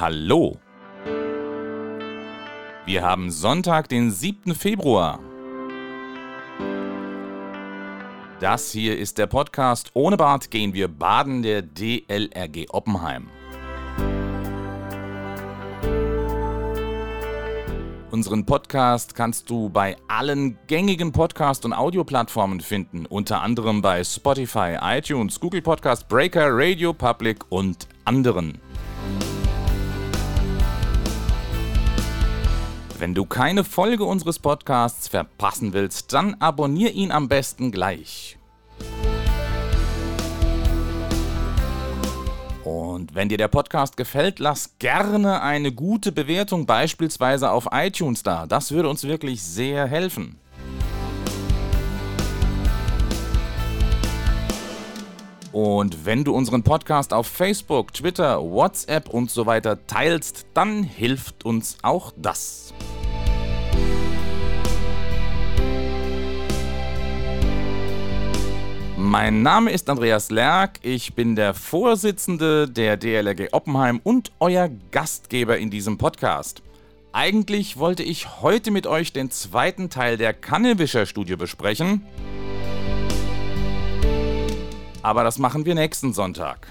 Hallo. Wir haben Sonntag, den 7. Februar. Das hier ist der Podcast Ohne Bad gehen wir baden der DLRG Oppenheim. Unseren Podcast kannst du bei allen gängigen Podcast- und Audioplattformen finden, unter anderem bei Spotify, iTunes, Google Podcast, Breaker, Radio Public und anderen. Wenn du keine Folge unseres Podcasts verpassen willst, dann abonnier ihn am besten gleich. Und wenn dir der Podcast gefällt, lass gerne eine gute Bewertung beispielsweise auf iTunes da. Das würde uns wirklich sehr helfen. Und wenn du unseren Podcast auf Facebook, Twitter, WhatsApp und so weiter teilst, dann hilft uns auch das. Mein Name ist Andreas Lerck, ich bin der Vorsitzende der DLRG Oppenheim und euer Gastgeber in diesem Podcast. Eigentlich wollte ich heute mit euch den zweiten Teil der Kannewischer-Studie besprechen, aber das machen wir nächsten Sonntag.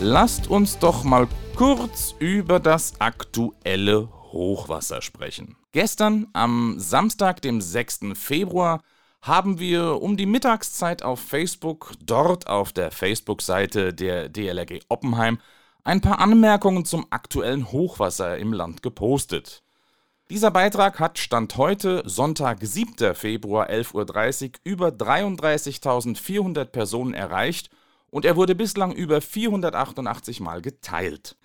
Lasst uns doch mal kurz über das aktuelle Hochwasser sprechen. Gestern, am Samstag, dem 6. Februar, haben wir um die Mittagszeit auf Facebook, dort auf der Facebook-Seite der DLRG Oppenheim, ein paar Anmerkungen zum aktuellen Hochwasser im Land gepostet. Dieser Beitrag hat Stand heute, Sonntag, 7. Februar, 11.30 Uhr, über 33.400 Personen erreicht und er wurde bislang über 488 Mal geteilt.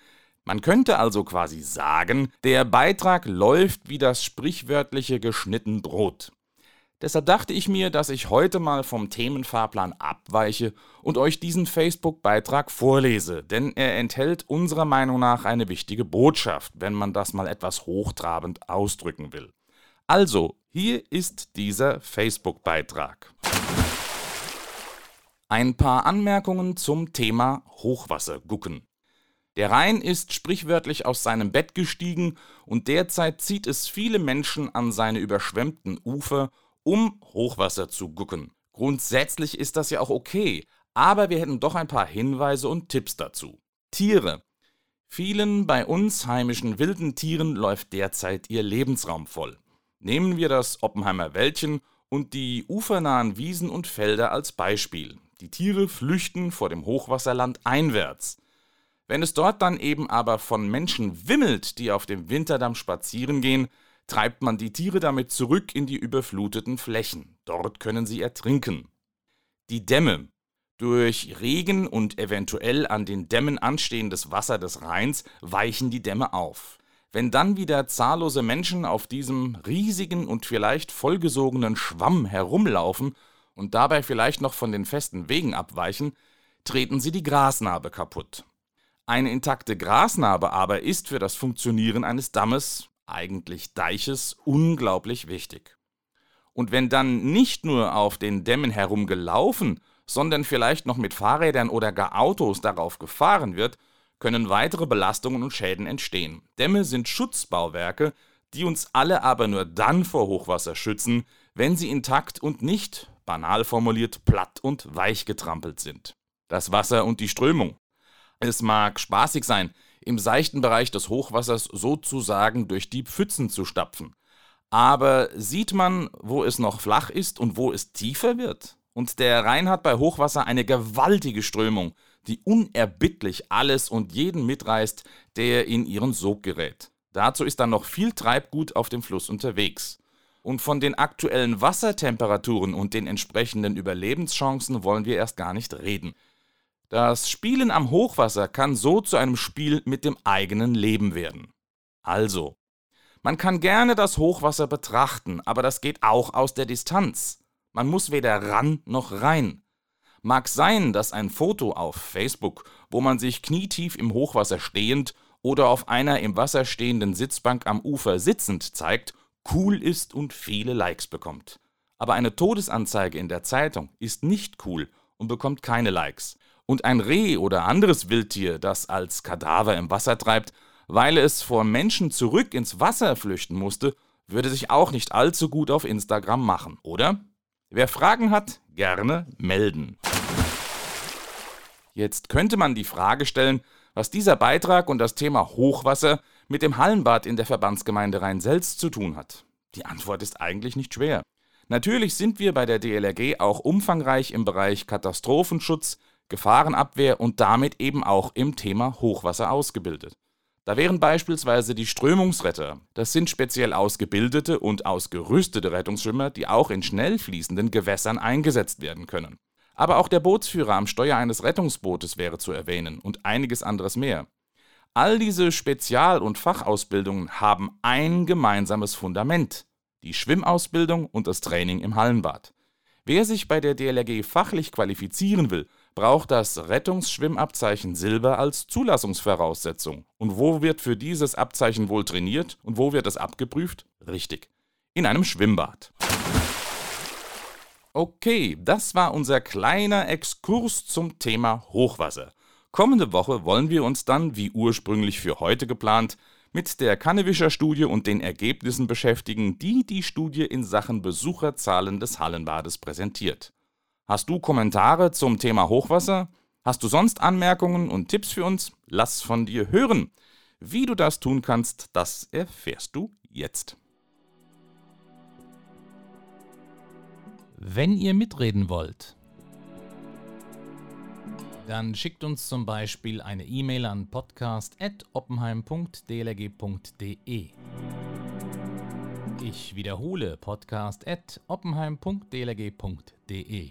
Man könnte also quasi sagen, der Beitrag läuft wie das sprichwörtliche geschnitten Brot. Deshalb dachte ich mir, dass ich heute mal vom Themenfahrplan abweiche und euch diesen Facebook-Beitrag vorlese, denn er enthält unserer Meinung nach eine wichtige Botschaft, wenn man das mal etwas hochtrabend ausdrücken will. Also, hier ist dieser Facebook-Beitrag. Ein paar Anmerkungen zum Thema Hochwassergucken. Der Rhein ist sprichwörtlich aus seinem Bett gestiegen und derzeit zieht es viele Menschen an seine überschwemmten Ufer, um Hochwasser zu gucken. Grundsätzlich ist das ja auch okay, aber wir hätten doch ein paar Hinweise und Tipps dazu. Tiere. Vielen bei uns heimischen wilden Tieren läuft derzeit ihr Lebensraum voll. Nehmen wir das Oppenheimer Wäldchen und die ufernahen Wiesen und Felder als Beispiel. Die Tiere flüchten vor dem Hochwasserland einwärts. Wenn es dort dann eben aber von Menschen wimmelt, die auf dem Winterdamm spazieren gehen, treibt man die Tiere damit zurück in die überfluteten Flächen. Dort können sie ertrinken. Die Dämme. Durch Regen und eventuell an den Dämmen anstehendes Wasser des Rheins weichen die Dämme auf. Wenn dann wieder zahllose Menschen auf diesem riesigen und vielleicht vollgesogenen Schwamm herumlaufen und dabei vielleicht noch von den festen Wegen abweichen, treten sie die Grasnarbe kaputt. Eine intakte Grasnarbe aber ist für das Funktionieren eines Dammes, eigentlich Deiches, unglaublich wichtig. Und wenn dann nicht nur auf den Dämmen herumgelaufen, sondern vielleicht noch mit Fahrrädern oder gar Autos darauf gefahren wird, können weitere Belastungen und Schäden entstehen. Dämme sind Schutzbauwerke, die uns alle aber nur dann vor Hochwasser schützen, wenn sie intakt und nicht, banal formuliert, platt und weich getrampelt sind. Das Wasser und die Strömung. Es mag spaßig sein, im seichten Bereich des Hochwassers sozusagen durch die Pfützen zu stapfen. Aber sieht man, wo es noch flach ist und wo es tiefer wird? Und der Rhein hat bei Hochwasser eine gewaltige Strömung, die unerbittlich alles und jeden mitreißt, der in ihren Sog gerät. Dazu ist dann noch viel Treibgut auf dem Fluss unterwegs. Und von den aktuellen Wassertemperaturen und den entsprechenden Überlebenschancen wollen wir erst gar nicht reden. Das Spielen am Hochwasser kann so zu einem Spiel mit dem eigenen Leben werden. Also, man kann gerne das Hochwasser betrachten, aber das geht auch aus der Distanz. Man muss weder ran noch rein. Mag sein, dass ein Foto auf Facebook, wo man sich knietief im Hochwasser stehend oder auf einer im Wasser stehenden Sitzbank am Ufer sitzend zeigt, cool ist und viele Likes bekommt. Aber eine Todesanzeige in der Zeitung ist nicht cool und bekommt keine Likes. Und ein Reh oder anderes Wildtier, das als Kadaver im Wasser treibt, weil es vor Menschen zurück ins Wasser flüchten musste, würde sich auch nicht allzu gut auf Instagram machen, oder? Wer Fragen hat, gerne melden. Jetzt könnte man die Frage stellen, was dieser Beitrag und das Thema Hochwasser mit dem Hallenbad in der Verbandsgemeinde Rhein-Selz zu tun hat. Die Antwort ist eigentlich nicht schwer. Natürlich sind wir bei der DLRG auch umfangreich im Bereich Katastrophenschutz, Gefahrenabwehr und damit eben auch im Thema Hochwasser ausgebildet. Da wären beispielsweise die Strömungsretter. Das sind speziell ausgebildete und ausgerüstete Rettungsschwimmer, die auch in schnell fließenden Gewässern eingesetzt werden können. Aber auch der Bootsführer am Steuer eines Rettungsbootes wäre zu erwähnen und einiges anderes mehr. All diese Spezial- und Fachausbildungen haben ein gemeinsames Fundament, die Schwimmausbildung und das Training im Hallenbad. Wer sich bei der DLRG fachlich qualifizieren will, braucht das Rettungsschwimmabzeichen Silber als Zulassungsvoraussetzung. Und wo wird für dieses Abzeichen wohl trainiert und wo wird es abgeprüft? Richtig, in einem Schwimmbad. Okay, das war unser kleiner Exkurs zum Thema Hochwasser. Kommende Woche wollen wir uns dann, wie ursprünglich für heute geplant, mit der Kannewischer Studie und den Ergebnissen beschäftigen, die die Studie in Sachen Besucherzahlen des Hallenbades präsentiert. Hast du Kommentare zum Thema Hochwasser? Hast du sonst Anmerkungen und Tipps für uns? Lass von dir hören. Wie du das tun kannst, das erfährst du jetzt. Wenn ihr mitreden wollt, dann schickt uns zum Beispiel eine E-Mail an podcast.oppenheim.dlg.de. Ich wiederhole podcast.oppenheim.dlg.de.